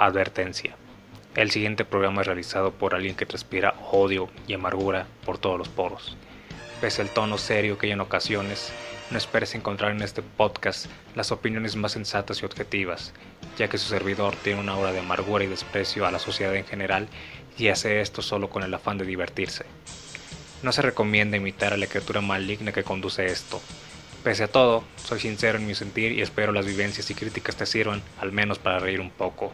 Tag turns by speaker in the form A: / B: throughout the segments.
A: Advertencia. El siguiente programa es realizado por alguien que transpira odio y amargura por todos los poros. Pese al tono serio que hay en ocasiones, no esperes encontrar en este podcast las opiniones más sensatas y objetivas, ya que su servidor tiene una aura de amargura y desprecio a la sociedad en general y hace esto solo con el afán de divertirse. No se recomienda imitar a la criatura maligna que conduce esto. Pese a todo, soy sincero en mi sentir y espero las vivencias y críticas te sirvan, al menos para reír un poco.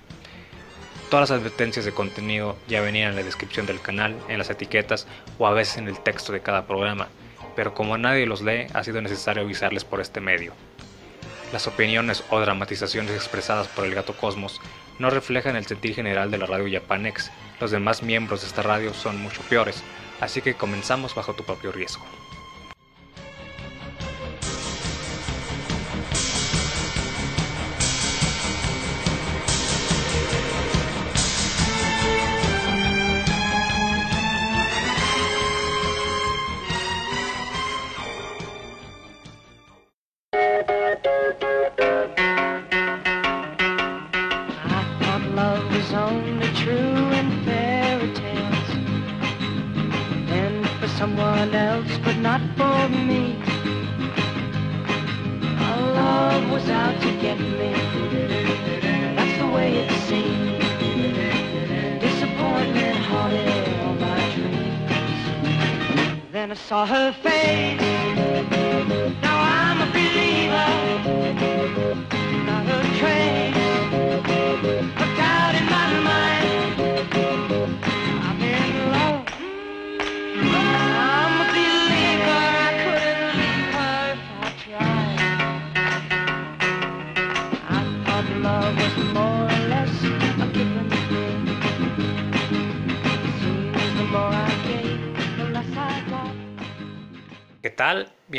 A: Todas las advertencias de contenido ya venían en la descripción del canal, en las etiquetas o a veces en el texto de cada programa, pero como nadie los lee, ha sido necesario avisarles por este medio. Las opiniones o dramatizaciones expresadas por el gato Cosmos no reflejan el sentir general de la radio Japanex. Los demás miembros de esta radio son mucho peores, así que comenzamos bajo tu propio riesgo.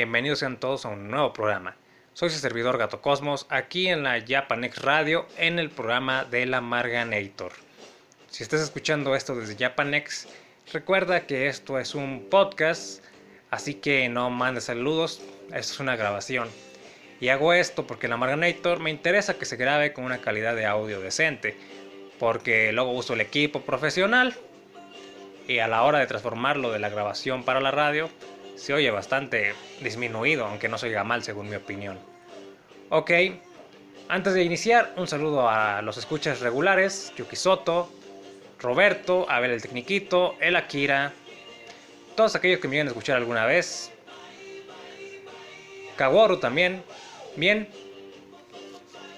A: Bienvenidos sean todos a un nuevo programa. Soy su servidor Gato Cosmos, aquí en la Japanex Radio, en el programa de la Marganator. Si estás escuchando esto desde Japanex, recuerda que esto es un podcast, así que no mandes saludos, esto es una grabación. Y hago esto porque la Marganator me interesa que se grabe con una calidad de audio decente, porque luego uso el equipo profesional y a la hora de transformarlo de la grabación para la radio, se oye bastante disminuido, aunque no se oiga mal según mi opinión. Ok, antes de iniciar, un saludo a los escuchas regulares, Yuki Soto, Roberto, Abel el Tecniquito, El Akira, todos aquellos que me vienen a escuchar alguna vez, Kaworu también, bien.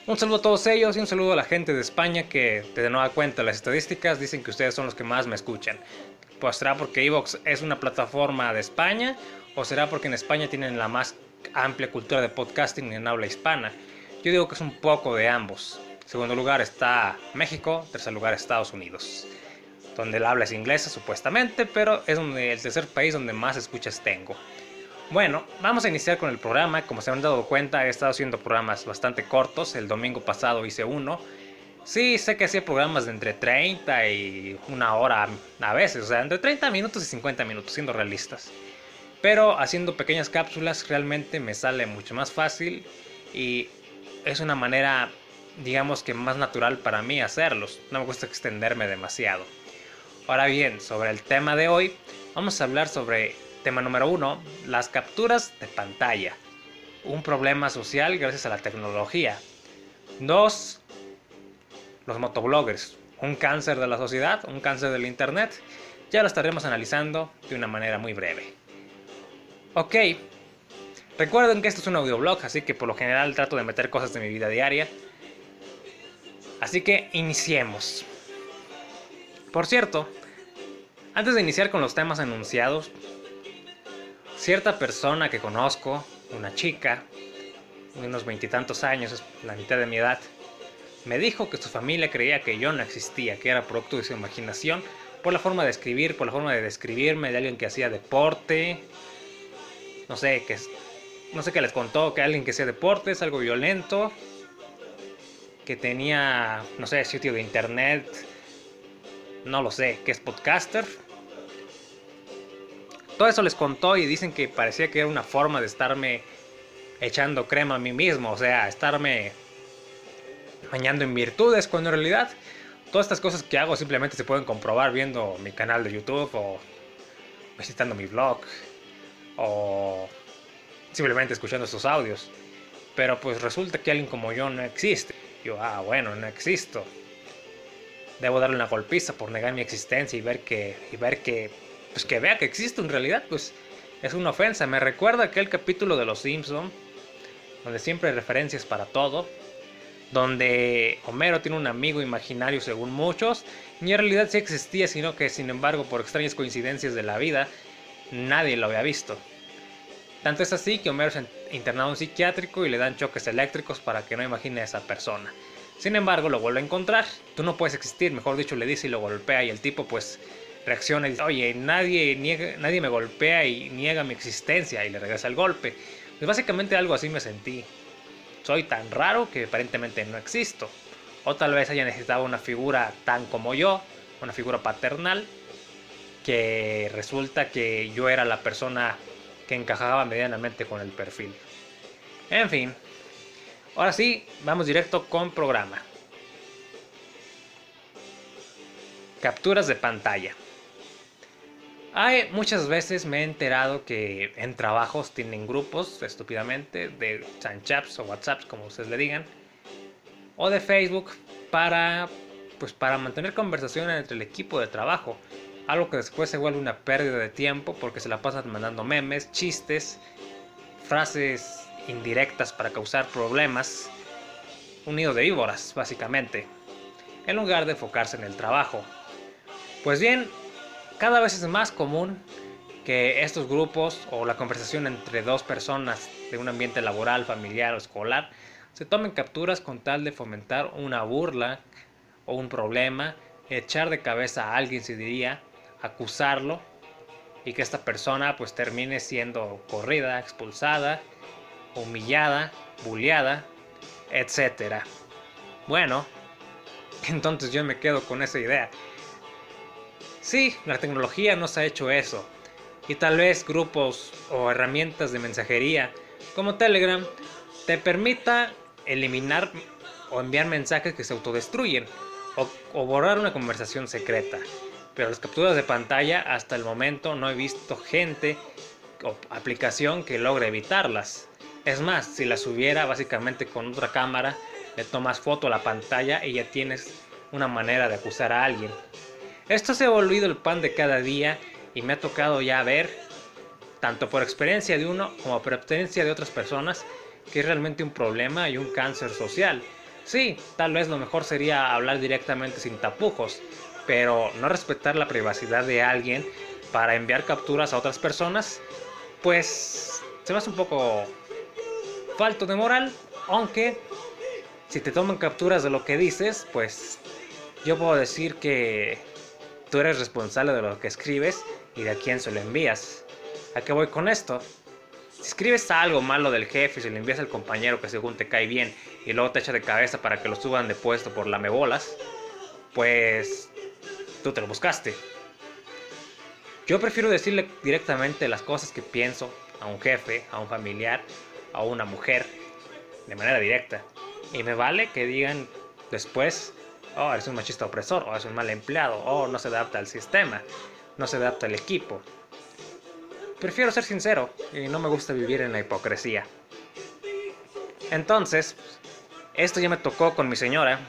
A: Un saludo a todos ellos y un saludo a la gente de España que de nueva cuenta las estadísticas dicen que ustedes son los que más me escuchan. Pues será porque Evox es una plataforma de España o será porque en España tienen la más amplia cultura de podcasting en habla hispana. Yo digo que es un poco de ambos. En segundo lugar está México, en tercer lugar Estados Unidos, donde el habla es inglesa supuestamente, pero es donde, el tercer país donde más escuchas tengo. Bueno, vamos a iniciar con el programa. Como se han dado cuenta, he estado haciendo programas bastante cortos. El domingo pasado hice uno. Sí, sé que hacía programas de entre 30 y una hora a veces, o sea, entre 30 minutos y 50 minutos, siendo realistas. Pero haciendo pequeñas cápsulas realmente me sale mucho más fácil y es una manera, digamos que más natural para mí hacerlos. No me gusta extenderme demasiado. Ahora bien, sobre el tema de hoy, vamos a hablar sobre tema número uno, las capturas de pantalla. Un problema social gracias a la tecnología. Dos, los motobloggers, un cáncer de la sociedad, un cáncer del internet. Ya lo estaremos analizando de una manera muy breve. Ok, recuerden que esto es un audioblog, así que por lo general trato de meter cosas de mi vida diaria. Así que iniciemos. Por cierto, antes de iniciar con los temas anunciados, cierta persona que conozco, una chica, de unos veintitantos años, la mitad de mi edad, me dijo que su familia creía que yo no existía, que era producto de su imaginación, por la forma de escribir, por la forma de describirme de alguien que hacía deporte, no sé, que no sé qué les contó, que alguien que hacía deporte es algo violento, que tenía, no sé, sitio de internet, no lo sé, que es podcaster. Todo eso les contó y dicen que parecía que era una forma de estarme echando crema a mí mismo, o sea, estarme bañando en virtudes, cuando en realidad Todas estas cosas que hago simplemente se pueden comprobar viendo mi canal de YouTube o visitando mi blog o simplemente escuchando estos audios. Pero pues resulta que alguien como yo no existe. Yo, ah, bueno, no existo. Debo darle una golpiza por negar mi existencia y ver que, y ver que, pues que vea que existo en realidad, pues es una ofensa. Me recuerda aquel capítulo de Los Simpson donde siempre hay referencias para todo, donde Homero tiene un amigo imaginario según muchos, y en realidad sí existía, sino que sin embargo por extrañas coincidencias de la vida, nadie lo había visto. Tanto es así que Homero es internado en un psiquiátrico y le dan choques eléctricos para que no imagine a esa persona. Sin embargo, lo vuelve a encontrar. Tú no puedes existir, mejor dicho, le dice y lo golpea y el tipo pues reacciona y dice, oye, nadie, niega, nadie me golpea y niega mi existencia y le regresa el golpe. Pues básicamente algo así me sentí. Soy tan raro que aparentemente no existo. O tal vez haya necesitado una figura tan como yo, una figura paternal, que resulta que yo era la persona que encajaba medianamente con el perfil. En fin, ahora sí, vamos directo con programa. Capturas de pantalla. Hay muchas veces me he enterado que en trabajos tienen grupos, estúpidamente, de chats o WhatsApps, como ustedes le digan, o de Facebook para, pues, para mantener conversación entre el equipo de trabajo. Algo que después se vuelve una pérdida de tiempo porque se la pasan mandando memes, chistes, frases indirectas para causar problemas. Un nido de víboras, básicamente, en lugar de enfocarse en el trabajo. Pues bien, cada vez es más común que estos grupos o la conversación entre dos personas de un ambiente laboral, familiar o escolar se tomen capturas con tal de fomentar una burla o un problema, echar de cabeza a alguien, se diría, acusarlo y que esta persona pues termine siendo corrida, expulsada, humillada, bulleada, etc. Bueno, entonces yo me quedo con esa idea. Sí, la tecnología nos ha hecho eso. Y tal vez grupos o herramientas de mensajería como Telegram te permita eliminar o enviar mensajes que se autodestruyen o, o borrar una conversación secreta pero las capturas de pantalla hasta el momento no he visto gente o aplicación que logre evitarlas. Es más, si las hubiera básicamente con otra cámara, le tomas foto a la pantalla y ya tienes una manera de acusar a alguien. Esto se ha volvido el pan de cada día y me ha tocado ya ver, tanto por experiencia de uno como por experiencia de otras personas, que es realmente un problema y un cáncer social. Sí, tal vez lo mejor sería hablar directamente sin tapujos, pero no respetar la privacidad de alguien para enviar capturas a otras personas, pues se me hace un poco falto de moral, aunque si te toman capturas de lo que dices, pues yo puedo decir que tú eres responsable de lo que escribes y de a quién se lo envías. ¿A qué voy con esto? Si escribes algo malo del jefe y se lo envías al compañero que según te cae bien y luego te echa de cabeza para que lo suban de puesto por lamebolas, pues tú te lo buscaste. Yo prefiero decirle directamente las cosas que pienso a un jefe, a un familiar, a una mujer, de manera directa. Y me vale que digan después, oh, eres un machista opresor, o es un mal empleado, o no se adapta al sistema, no se adapta al equipo. Prefiero ser sincero y no me gusta vivir en la hipocresía. Entonces, esto ya me tocó con mi señora,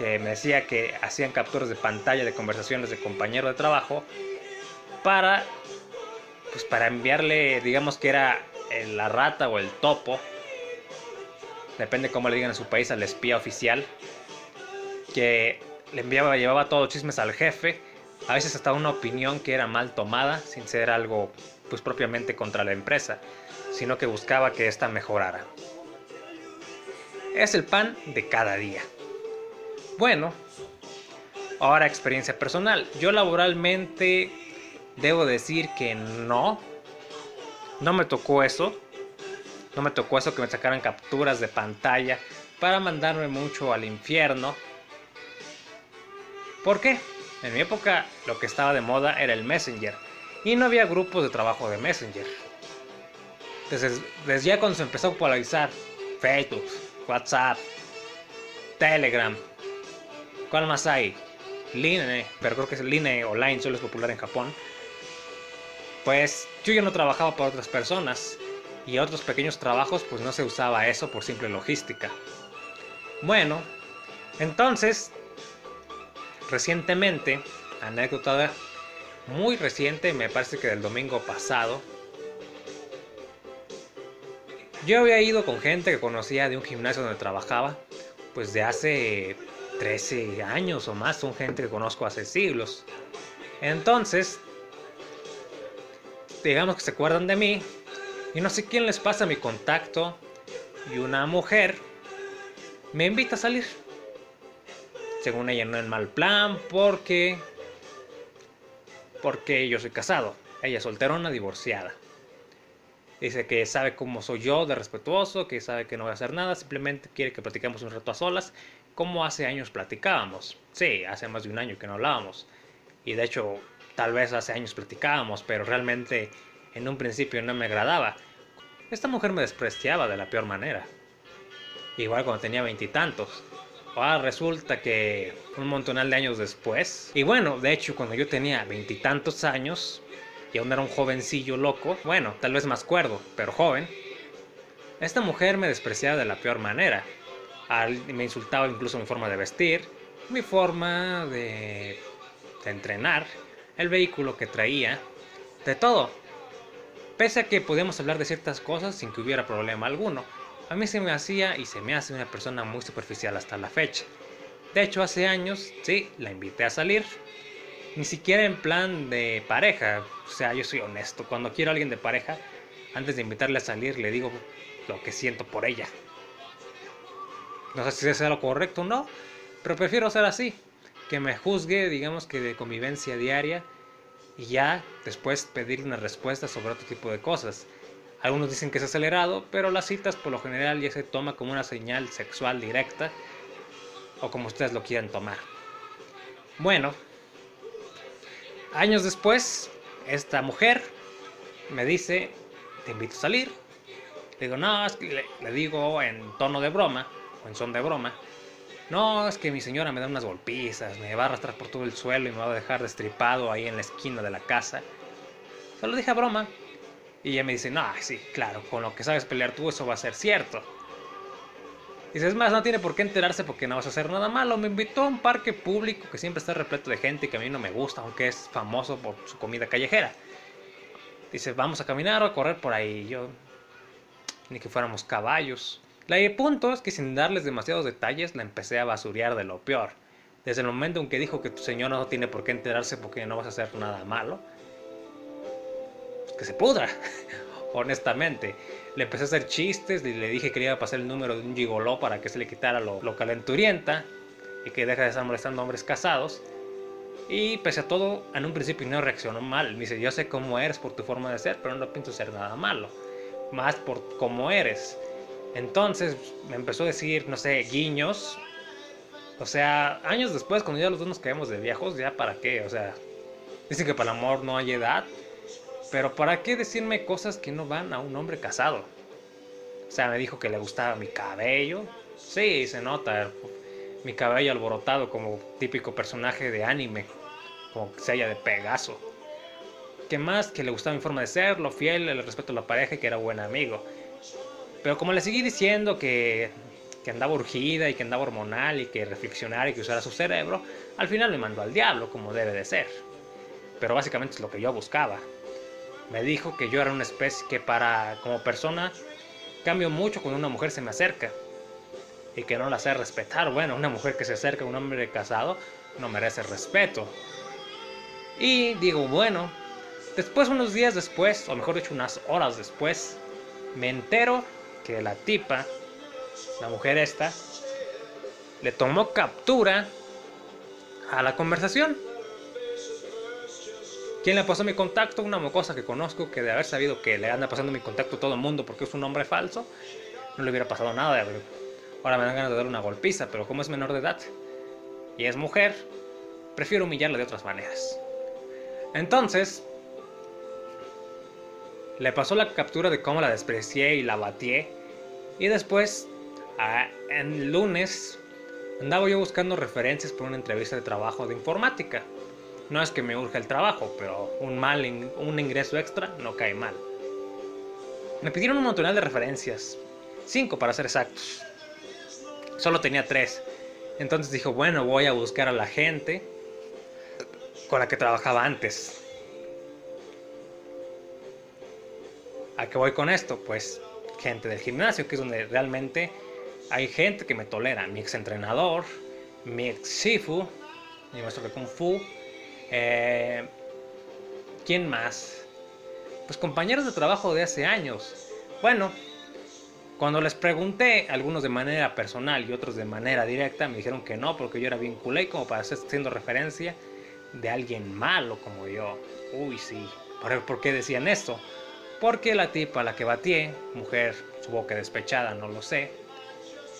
A: que me decía que hacían capturas de pantalla de conversaciones de compañero de trabajo para pues para enviarle digamos que era la rata o el topo depende cómo le digan en su país al espía oficial que le enviaba llevaba todos chismes al jefe a veces hasta una opinión que era mal tomada sin ser algo pues propiamente contra la empresa sino que buscaba que ésta mejorara es el pan de cada día bueno, ahora experiencia personal. Yo laboralmente debo decir que no. No me tocó eso. No me tocó eso que me sacaran capturas de pantalla para mandarme mucho al infierno. ¿Por qué? En mi época lo que estaba de moda era el Messenger y no había grupos de trabajo de Messenger. Desde, ya cuando se empezó a popularizar Facebook, WhatsApp, Telegram, ¿Cuál más hay? Line, pero creo que es Line o Line, solo es popular en Japón. Pues yo ya no trabajaba para otras personas y otros pequeños trabajos pues no se usaba eso por simple logística. Bueno, entonces, recientemente, anécdota muy reciente, me parece que del domingo pasado, yo había ido con gente que conocía de un gimnasio donde trabajaba, pues de hace 13 años o más, son gente que conozco hace siglos. Entonces, digamos que se acuerdan de mí, y no sé quién les pasa mi contacto, y una mujer me invita a salir. Según ella no en mal plan, porque... Porque yo soy casado, ella es solterona, divorciada. Dice que sabe cómo soy yo de respetuoso, que sabe que no voy a hacer nada, simplemente quiere que platiquemos un rato a solas, como hace años platicábamos. Sí, hace más de un año que no hablábamos. Y de hecho, tal vez hace años platicábamos, pero realmente en un principio no me agradaba. Esta mujer me despreciaba de la peor manera. Igual cuando tenía veintitantos. Ahora resulta que un montonal de años después. Y bueno, de hecho, cuando yo tenía veintitantos años, y aún era un jovencillo loco, bueno, tal vez más cuerdo, pero joven, esta mujer me despreciaba de la peor manera. me insultaba incluso mi forma de vestir, mi forma de, de entrenar, el vehículo que traía, de todo. Pese a que podíamos hablar de ciertas cosas sin que hubiera problema alguno, a mí se me hacía y se me hace una persona muy superficial hasta la fecha. De hecho, hace años, sí, la invité a salir, ni siquiera en plan de pareja. O sea, yo soy honesto. Cuando quiero a alguien de pareja, antes de invitarle a salir, le digo lo que siento por ella. No sé si sea lo correcto o no, pero prefiero ser así. Que me juzgue, digamos que de convivencia diaria, y ya después pedir una respuesta sobre otro tipo de cosas. Algunos dicen que es acelerado, pero las citas por lo general ya se toma como una señal sexual directa, o como ustedes lo quieran tomar. Bueno, Años después, esta mujer me dice, te invito a salir. Le digo, no, es que le, digo en tono de broma, o en son de broma, no, es que mi señora me da unas golpizas, me va a arrastrar por todo el suelo y me va a dejar destripado ahí en la esquina de la casa. Se lo dije a broma. Y ella me dice, no, sí, claro, con lo que sabes pelear tú eso va a ser cierto. Dices, más, no tiene por qué enterarse porque no vas a hacer nada malo. Me invitó a un parque público que siempre está repleto de gente que a mí no me gusta, aunque es famoso por su comida callejera. Dice, vamos a caminar o a correr por ahí. Yo, ni que fuéramos caballos. La punto es que sin darles demasiados detalles, la empecé a basurear de lo peor. Desde el momento en que dijo que tu señor no tiene por qué enterarse porque no vas a hacer nada malo, que se pudra, honestamente le empecé a hacer chistes le dije que le iba a pasar el número de un gigoló para que se le quitara lo, calenturienta y que deje de estar molestando a hombres casados. Y pese a todo, en un principio no reaccionó mal. Me dice, yo sé cómo eres por tu forma de ser, pero no pienso ser nada malo. Más por cómo eres. Entonces me empezó a decir, no sé, guiños. O sea, años después, cuando ya los dos nos caemos de viejos, ya para qué. O sea, dicen que para el amor no hay edad. Pero ¿para qué decirme cosas que no van a un hombre casado? O sea, me dijo que le gustaba mi cabello. Sí, se nota. Mi cabello alborotado como típico personaje de anime. Como que se haya de Pegaso. ¿Qué más? Que le gustaba mi forma de ser, lo fiel, el respeto a la pareja y que era buen amigo. Pero como le seguí diciendo que, que andaba urgida y que andaba hormonal y que reflexionara y que usara su cerebro, al final me mandó al diablo como debe de ser. Pero básicamente es lo que yo buscaba me dijo que yo era una especie que para como persona cambio mucho cuando una mujer se me acerca y que no la sé respetar. Bueno, una mujer que se acerca a un hombre casado no merece respeto. Y digo, bueno, después unos días después, o mejor dicho unas horas después, me entero que la tipa, la mujer esta, le tomó captura a la conversación ¿Quién le pasó mi contacto? Una mocosa que conozco que de haber sabido que le anda pasando mi contacto a todo el mundo porque es un hombre falso, no le hubiera pasado nada. Ahora me dan ganas de darle una golpiza, pero como es menor de edad y es mujer, prefiero humillarla de otras maneras. Entonces, le pasó la captura de cómo la desprecié y la batié. Y después, en lunes, Andaba yo buscando referencias por una entrevista de trabajo de informática. No es que me urge el trabajo, pero un mal un ingreso extra no cae mal. Me pidieron un montón de referencias, cinco para ser exactos. Solo tenía tres. Entonces dijo, bueno, voy a buscar a la gente con la que trabajaba antes. ¿A qué voy con esto? Pues gente del gimnasio, que es donde realmente hay gente que me tolera. Mi ex entrenador, mi ex Shifu, mi maestro de Kung Fu. Eh, ¿Quién más? Pues compañeros de trabajo de hace años. Bueno, cuando les pregunté, algunos de manera personal y otros de manera directa, me dijeron que no, porque yo era bien culé como para estar haciendo referencia de alguien malo como yo. Uy, sí. ¿Por, ¿Por qué decían esto? Porque la tipa a la que batié, mujer, su que despechada, no lo sé,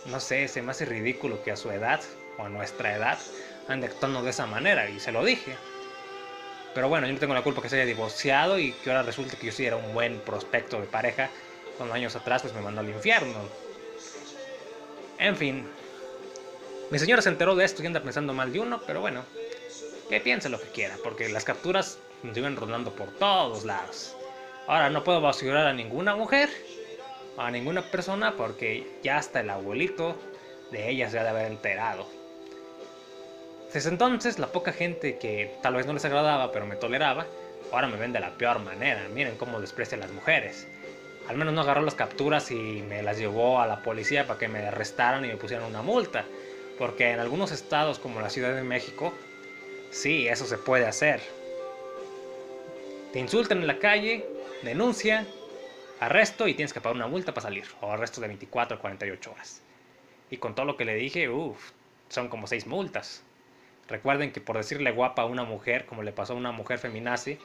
A: no sé, se me hace ridículo que a su edad o a nuestra edad ande actuando de esa manera y se lo dije. Pero bueno, yo no tengo la culpa que se haya divorciado y que ahora resulte que yo sí era un buen prospecto de pareja cuando años atrás pues me mandó al infierno. En fin, mi señora se enteró de esto y anda pensando mal de uno, pero bueno, que piense lo que quiera, porque las capturas nos iban rondando por todos lados. Ahora no puedo basurar a ninguna mujer a ninguna persona porque ya hasta el abuelito de ella se ha de haber enterado. Desde entonces, la poca gente que tal vez no les agradaba pero me toleraba, ahora me ven de la peor manera. Miren cómo desprecia a las mujeres. Al menos no agarró las capturas y me las llevó a la policía para que me arrestaran y me pusieran una multa. Porque en algunos estados como la Ciudad de México, sí, eso se puede hacer. Te insultan en la calle, denuncia arresto y tienes que pagar una multa para salir, o arresto de 24 a 48 horas. Y con todo lo que le dije, uff, son como 6 multas. Recuerden que por decirle guapa a una mujer, como le pasó a una mujer feminazi,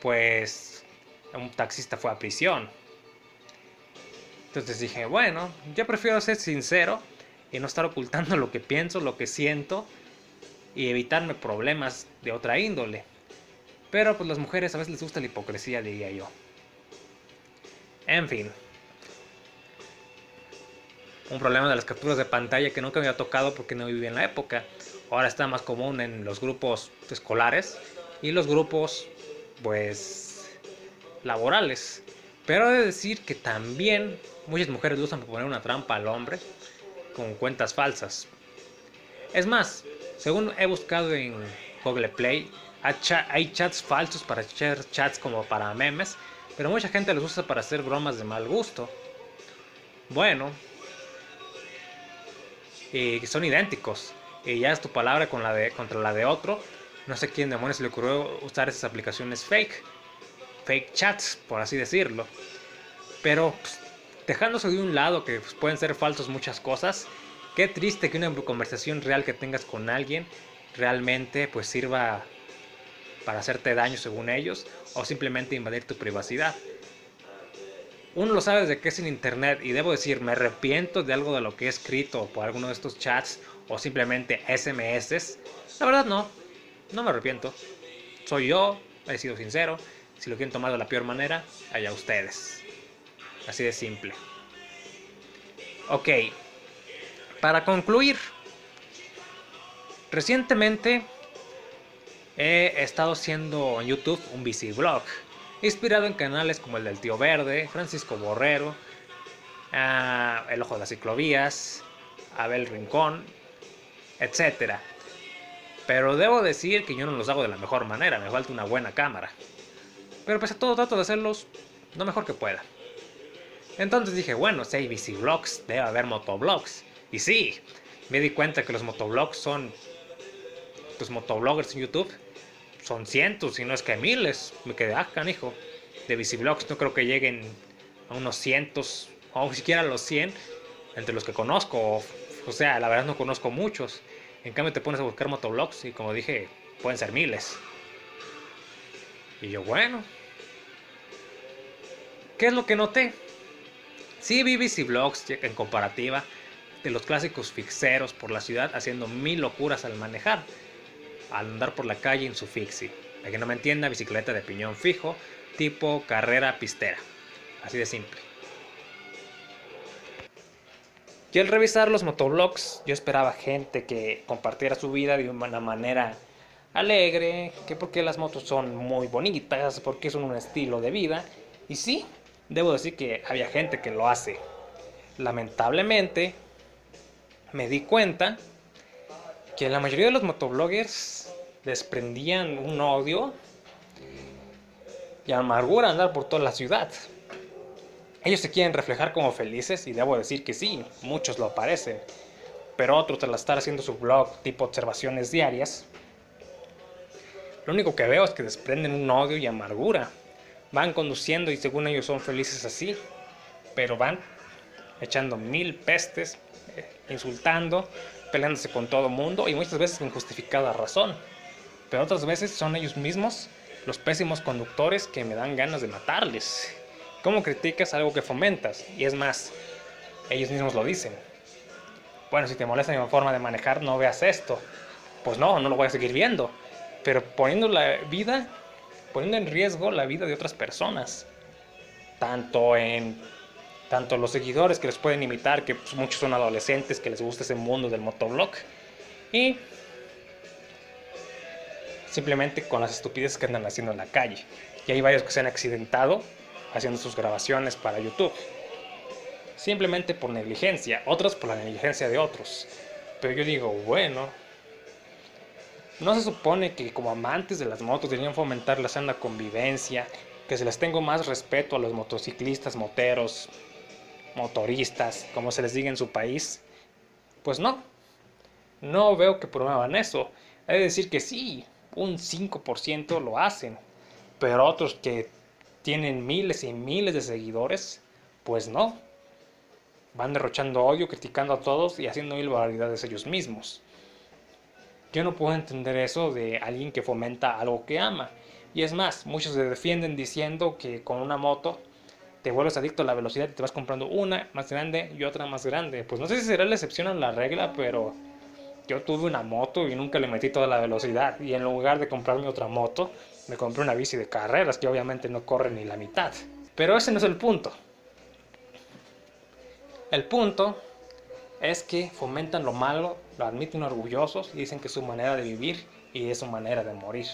A: pues un taxista fue a prisión. Entonces dije, bueno, yo prefiero ser sincero y no estar ocultando lo que pienso, lo que siento y evitarme problemas de otra índole. Pero pues las mujeres a veces les gusta la hipocresía, diría yo. En fin. Un problema de las capturas de pantalla que nunca me había tocado porque no vivía en la época. Ahora está más común en los grupos escolares y los grupos, pues, laborales. Pero he de decir que también muchas mujeres usan para poner una trampa al hombre con cuentas falsas. Es más, según he buscado en Google Play, hay chats falsos para echar chats como para memes pero mucha gente los usa para hacer bromas de mal gusto. Bueno, y son idénticos. Y ya es tu palabra contra la de otro. No sé quién demonios le ocurrió usar esas aplicaciones fake. Fake chats, por así decirlo. Pero pues, dejándose de un lado que pues, pueden ser falsos muchas cosas. Qué triste que una conversación real que tengas con alguien realmente pues sirva para hacerte daño según ellos o simplemente invadir tu privacidad. Uno lo sabe de que es en internet y debo decir, me arrepiento de algo de lo que he escrito por alguno de estos chats o simplemente SMS. La verdad no, no me arrepiento. Soy yo, he sido sincero. Si lo quieren tomar de la peor manera, allá ustedes. Así de simple. Ok, para concluir, recientemente he estado haciendo en YouTube un bici vlog, inspirado en canales como el del Tío Verde, Francisco Borrero, ah, El Ojo de las Ciclovías, Abel Rincón, etc. Pero debo decir que yo no los hago de la mejor manera, me falta una buena cámara. Pero pese a todo trato de hacerlos lo mejor que pueda. Entonces dije, bueno, si hay bici vlogs, debe haber motovlogs. Y sí, me di cuenta que los motovlogs son los motobloggers en YouTube son cientos, si no es que miles. Me quedé, ah, canijo. De Visiblogs no creo que lleguen a unos cientos, o siquiera a los 100, entre los que conozco. O sea, la verdad no conozco muchos. En cambio te pones a buscar motoblogs y como dije, pueden ser miles. Y yo, bueno. ¿Qué es lo que noté? Sí vi Visiblogs en comparativa de los clásicos fixeros por la ciudad haciendo mil locuras al manejar al andar por la calle en su fixie. Para que no me entienda, bicicleta de piñón fijo, tipo carrera pistera. Así de simple. Y al revisar los motoblogs, yo esperaba gente que compartiera su vida de una manera alegre, que porque las motos son muy bonitas, porque son un estilo de vida. Y sí, debo decir que había gente que lo hace. Lamentablemente, me di cuenta que la mayoría de los motobloggers desprendían un odio y amargura andar por toda la ciudad. Ellos se quieren reflejar como felices y debo decir que sí, muchos lo parecen. Pero otros al estar haciendo su blog tipo observaciones diarias, lo único que veo es que desprenden un odio y amargura. Van conduciendo y según ellos son felices así, pero van echando mil pestes, eh, insultando, peleándose con todo mundo y muchas veces con justificada razón. Pero otras veces son ellos mismos los pésimos conductores que me dan ganas de matarles. ¿Cómo criticas algo que fomentas? Y es más, ellos mismos lo dicen. Bueno, si te molesta mi forma de manejar, no veas esto. Pues no, no lo voy a seguir viendo. Pero poniendo la vida, poniendo en riesgo la vida de otras personas. Tanto en tanto los seguidores que les pueden imitar, que pues, muchos son adolescentes que les gusta ese mundo del motoblog. Y simplemente con las estupideces que andan haciendo en la calle. Y hay varios que se han accidentado haciendo sus grabaciones para YouTube. Simplemente por negligencia, otros por la negligencia de otros. Pero yo digo, bueno, no se supone que como amantes de las motos deberían fomentar la sana convivencia, que se les tenga más respeto a los motociclistas, moteros, motoristas, como se les diga en su país. Pues no, no veo que promuevan eso. De decir que sí, un 5% lo hacen, pero otros que tienen miles y miles de seguidores, pues no. Van derrochando odio, criticando a todos y haciendo mil barbaridades ellos mismos. Yo no puedo entender eso de alguien que fomenta algo que ama. Y es más, muchos se defienden diciendo que con una moto te vuelves adicto a la velocidad y te vas comprando una más grande y otra más grande. Pues no sé si será la excepción a la regla, pero yo tuve una moto y nunca le metí toda la velocidad. Y en lugar de comprarme otra moto, me compré una bici de carreras que obviamente no corre ni la mitad. Pero ese no es el punto. El punto es que fomentan lo malo, lo admiten orgullosos y dicen que es su manera de vivir y es su manera de morir.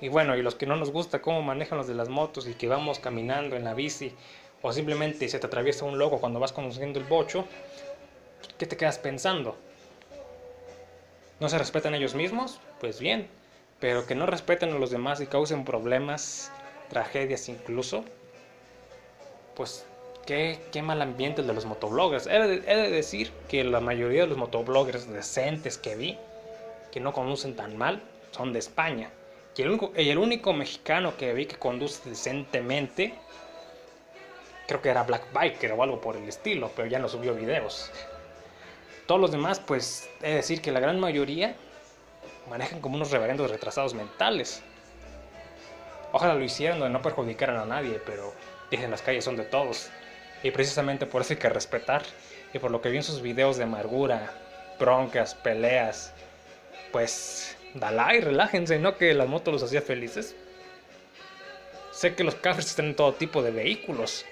A: Y bueno, y los que no nos gusta cómo manejan los de las motos y que vamos caminando en la bici o simplemente se te atraviesa un loco cuando vas conduciendo el bocho, ¿qué te quedas pensando? ¿No se respetan ellos mismos? Pues bien, pero que no respeten a los demás y causen problemas, tragedias incluso, pues qué, qué mal ambiente el de los motobloggers. He de, he de decir que la mayoría de los motobloggers decentes que vi, que no conducen tan mal, son de España. Y el único, mexicano que vi que conduce decentemente, creo que era Black Biker o algo por el estilo, pero ya no subió videos. Todos los demás, pues, de decir que la gran mayoría manejan como unos reverendos retrasados mentales. Ojalá lo hicieran donde no perjudicaran a nadie, pero dicen las calles son de todos. Y precisamente por eso hay que respetar. Y por lo que vi en sus videos de amargura, broncas, peleas, pues dale y relájense, ¿no? Que la moto los hacía felices. Sé que los cafres están en todo tipo de vehículos.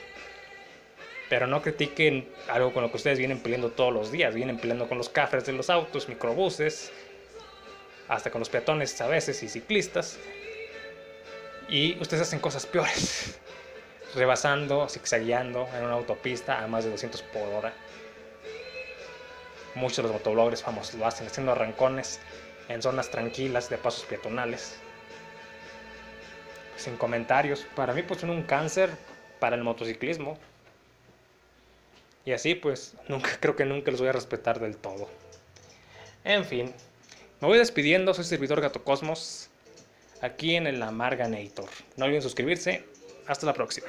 A: Pero no critiquen algo con lo que ustedes vienen peleando todos los días. Vienen peleando con los cafres de los autos, microbuses, hasta con los peatones a veces y ciclistas. Y ustedes hacen cosas peores, rebasando, zigzagueando en una autopista a más de 200 por hora. Muchos de los motobloggers famosos lo hacen, haciendo arrancones en zonas tranquilas de pasos peatonales. Sin comentarios, para mí pues son un cáncer para el motociclismo. Y así pues nunca creo que nunca los voy a respetar del todo. En fin, me voy despidiendo, soy servidor Gato Cosmos, aquí en el Amarganator. No olviden suscribirse, hasta la próxima.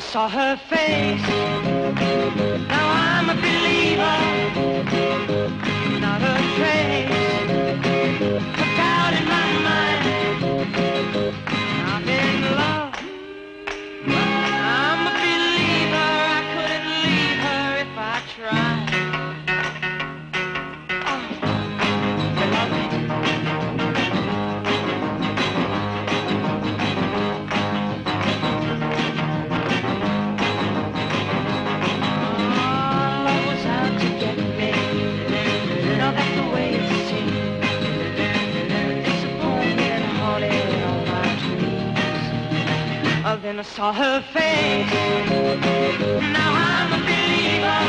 B: I saw her face. Now I'm a believer, not a trace. A doubt in my mind. I'm in love. Saw her face. Now I'm a believer,